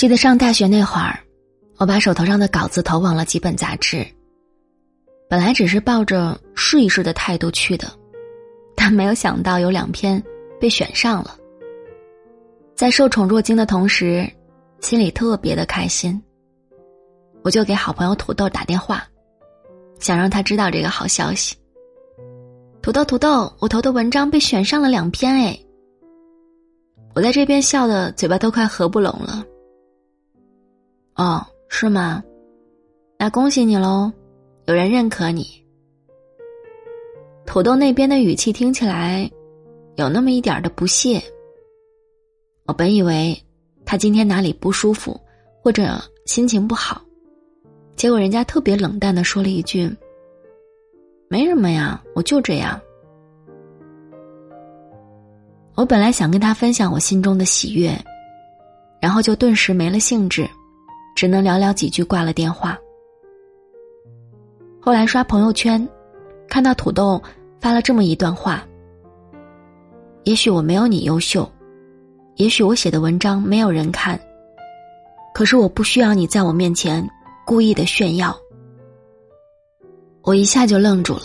记得上大学那会儿，我把手头上的稿子投往了几本杂志。本来只是抱着试一试的态度去的，但没有想到有两篇被选上了。在受宠若惊的同时，心里特别的开心。我就给好朋友土豆打电话，想让他知道这个好消息。土豆，土豆，我投的文章被选上了两篇哎！我在这边笑的嘴巴都快合不拢了。哦，是吗？那恭喜你喽，有人认可你。土豆那边的语气听起来有那么一点的不屑。我本以为他今天哪里不舒服，或者心情不好，结果人家特别冷淡的说了一句：“没什么呀，我就这样。”我本来想跟他分享我心中的喜悦，然后就顿时没了兴致。只能寥寥几句挂了电话。后来刷朋友圈，看到土豆发了这么一段话：“也许我没有你优秀，也许我写的文章没有人看，可是我不需要你在我面前故意的炫耀。”我一下就愣住了。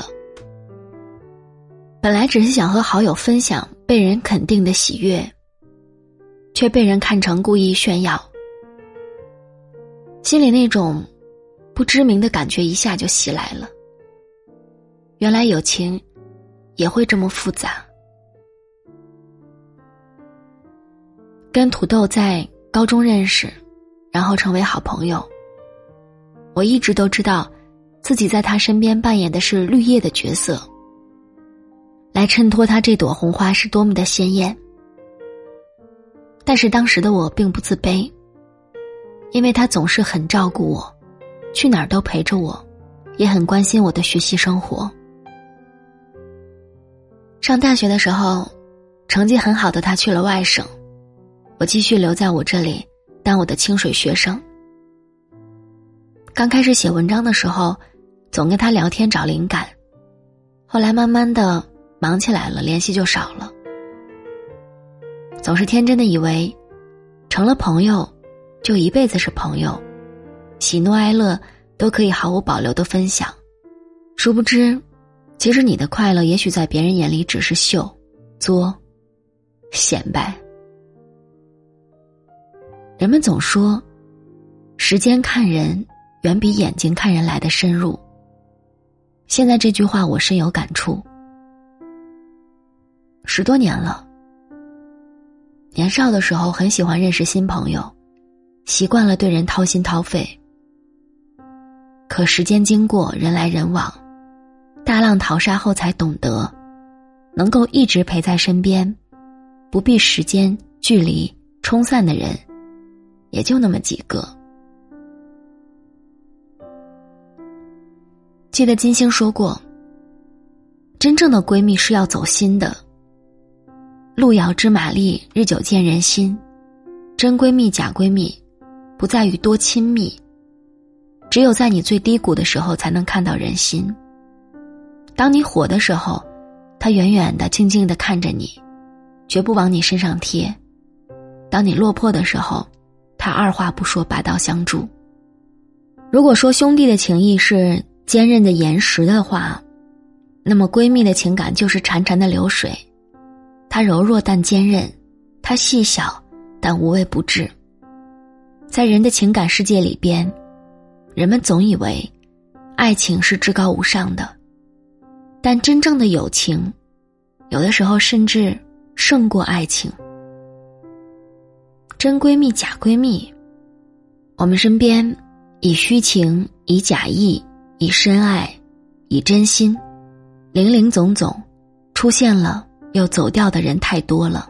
本来只是想和好友分享被人肯定的喜悦，却被人看成故意炫耀。心里那种不知名的感觉一下就袭来了。原来友情也会这么复杂。跟土豆在高中认识，然后成为好朋友。我一直都知道，自己在他身边扮演的是绿叶的角色，来衬托他这朵红花是多么的鲜艳。但是当时的我并不自卑。因为他总是很照顾我，去哪儿都陪着我，也很关心我的学习生活。上大学的时候，成绩很好的他去了外省，我继续留在我这里当我的清水学生。刚开始写文章的时候，总跟他聊天找灵感，后来慢慢的忙起来了，联系就少了。总是天真的以为，成了朋友。就一辈子是朋友，喜怒哀乐都可以毫无保留的分享。殊不知，其实你的快乐也许在别人眼里只是秀、作、显摆。人们总说，时间看人远比眼睛看人来的深入。现在这句话我深有感触。十多年了，年少的时候很喜欢认识新朋友。习惯了对人掏心掏肺，可时间经过，人来人往，大浪淘沙后才懂得，能够一直陪在身边，不必时间、距离冲散的人，也就那么几个。记得金星说过：“真正的闺蜜是要走心的。路遥知马力，日久见人心。真闺蜜、假闺蜜。”不在于多亲密，只有在你最低谷的时候才能看到人心。当你火的时候，他远远的、静静的看着你，绝不往你身上贴；当你落魄的时候，他二话不说，拔刀相助。如果说兄弟的情谊是坚韧的岩石的话，那么闺蜜的情感就是潺潺的流水，它柔弱但坚韧，它细小但无微不至。在人的情感世界里边，人们总以为爱情是至高无上的，但真正的友情，有的时候甚至胜过爱情。真闺蜜、假闺蜜，我们身边以虚情、以假意、以深爱、以真心，零零总总，出现了又走掉的人太多了。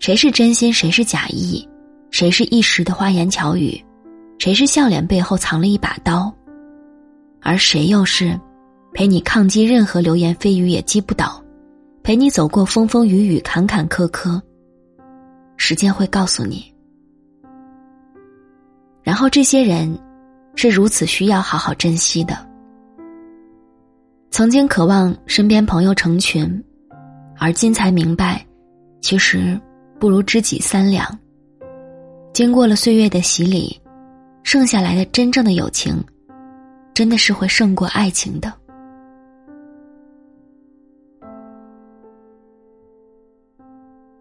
谁是真心，谁是假意？谁是一时的花言巧语，谁是笑脸背后藏了一把刀，而谁又是陪你抗击任何流言蜚语也击不倒，陪你走过风风雨雨坎坎坷坷。时间会告诉你。然后这些人是如此需要好好珍惜的。曾经渴望身边朋友成群，而今才明白，其实不如知己三两。经过了岁月的洗礼，剩下来的真正的友情，真的是会胜过爱情的。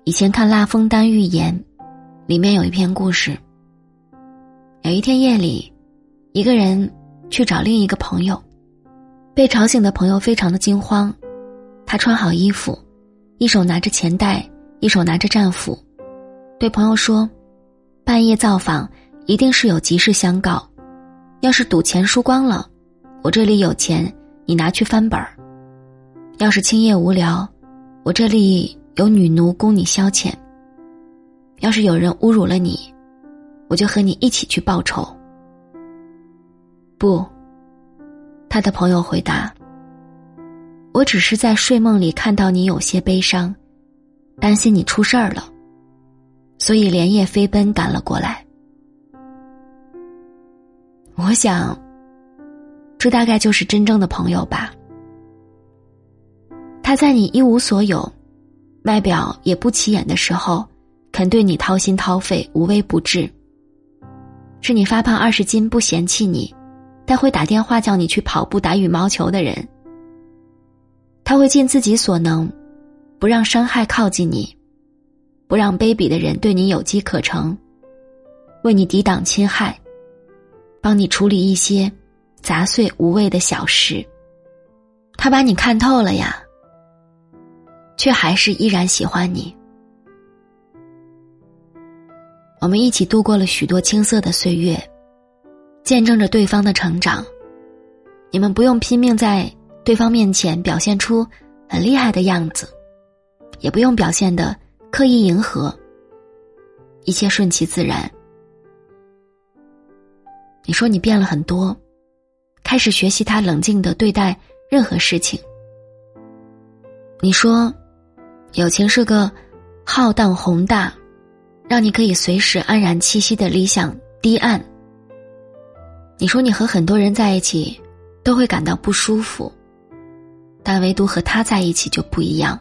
以前看《蜡封丹寓言》，里面有一篇故事。有一天夜里，一个人去找另一个朋友，被吵醒的朋友非常的惊慌。他穿好衣服，一手拿着钱袋，一手拿着战斧，对朋友说：“半夜造访，一定是有急事相告。要是赌钱输光了，我这里有钱，你拿去翻本儿；要是清夜无聊，我这里……”有女奴供你消遣。要是有人侮辱了你，我就和你一起去报仇。不，他的朋友回答：“我只是在睡梦里看到你有些悲伤，担心你出事儿了，所以连夜飞奔赶了过来。”我想，这大概就是真正的朋友吧。他在你一无所有。外表也不起眼的时候，肯对你掏心掏肺、无微不至。是你发胖二十斤不嫌弃你，但会打电话叫你去跑步、打羽毛球的人。他会尽自己所能，不让伤害靠近你，不让卑鄙的人对你有机可乘，为你抵挡侵害，帮你处理一些杂碎无谓的小事。他把你看透了呀。却还是依然喜欢你。我们一起度过了许多青涩的岁月，见证着对方的成长。你们不用拼命在对方面前表现出很厉害的样子，也不用表现的刻意迎合，一切顺其自然。你说你变了很多，开始学习他冷静的对待任何事情。你说。友情是个浩荡宏大，让你可以随时安然栖息的理想堤岸。你说你和很多人在一起都会感到不舒服，但唯独和他在一起就不一样。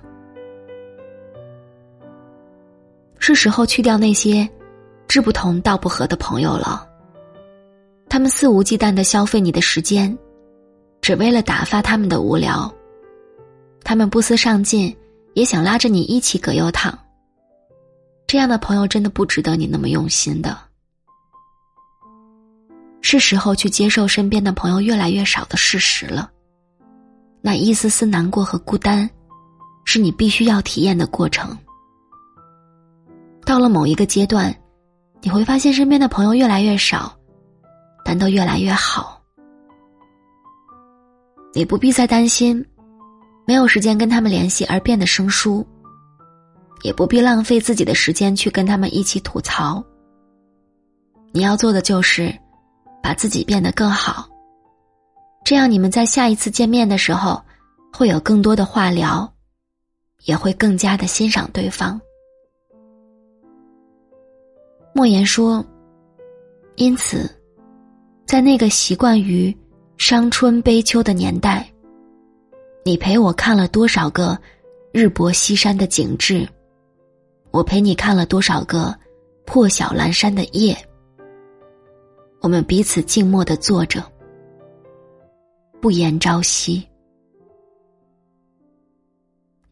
是时候去掉那些志不同道不合的朋友了。他们肆无忌惮的消费你的时间，只为了打发他们的无聊。他们不思上进。也想拉着你一起葛优躺。这样的朋友真的不值得你那么用心的。是时候去接受身边的朋友越来越少的事实了。那一丝丝难过和孤单，是你必须要体验的过程。到了某一个阶段，你会发现身边的朋友越来越少，但都越来越好。你不必再担心。没有时间跟他们联系而变得生疏，也不必浪费自己的时间去跟他们一起吐槽。你要做的就是把自己变得更好，这样你们在下一次见面的时候会有更多的话聊，也会更加的欣赏对方。莫言说：“因此，在那个习惯于伤春悲秋的年代。”你陪我看了多少个日薄西山的景致？我陪你看了多少个破晓阑珊的夜？我们彼此静默的坐着，不言朝夕。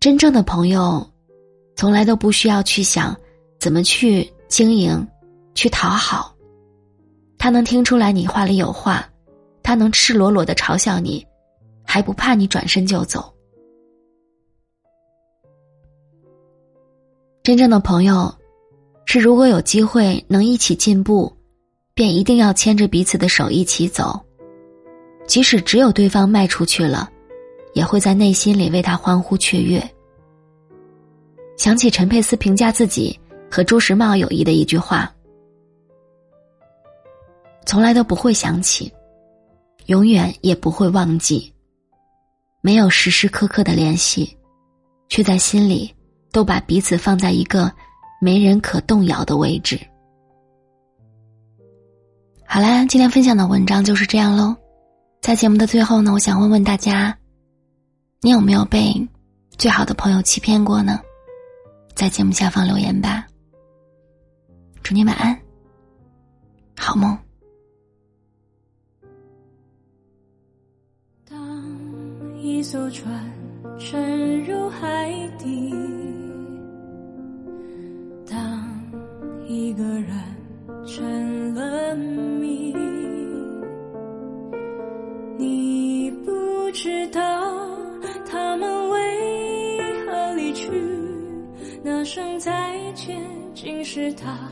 真正的朋友，从来都不需要去想怎么去经营、去讨好。他能听出来你话里有话，他能赤裸裸的嘲笑你。还不怕你转身就走？真正的朋友，是如果有机会能一起进步，便一定要牵着彼此的手一起走，即使只有对方迈出去了，也会在内心里为他欢呼雀跃。想起陈佩斯评价自己和朱时茂友谊的一句话：“从来都不会想起，永远也不会忘记。”没有时时刻刻的联系，却在心里都把彼此放在一个没人可动摇的位置。好啦，今天分享的文章就是这样喽。在节目的最后呢，我想问问大家：你有没有被最好的朋友欺骗过呢？在节目下方留言吧。祝你晚安，好梦。当一艘船沉入海底，当一个人成了谜，你不知道他们为何离去，那声再见竟是他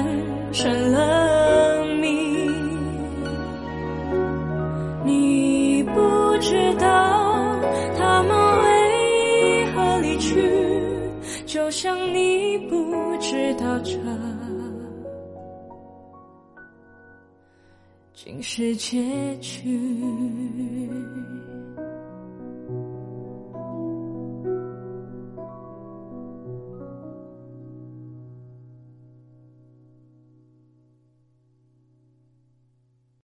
就像你不知道这竟是结局。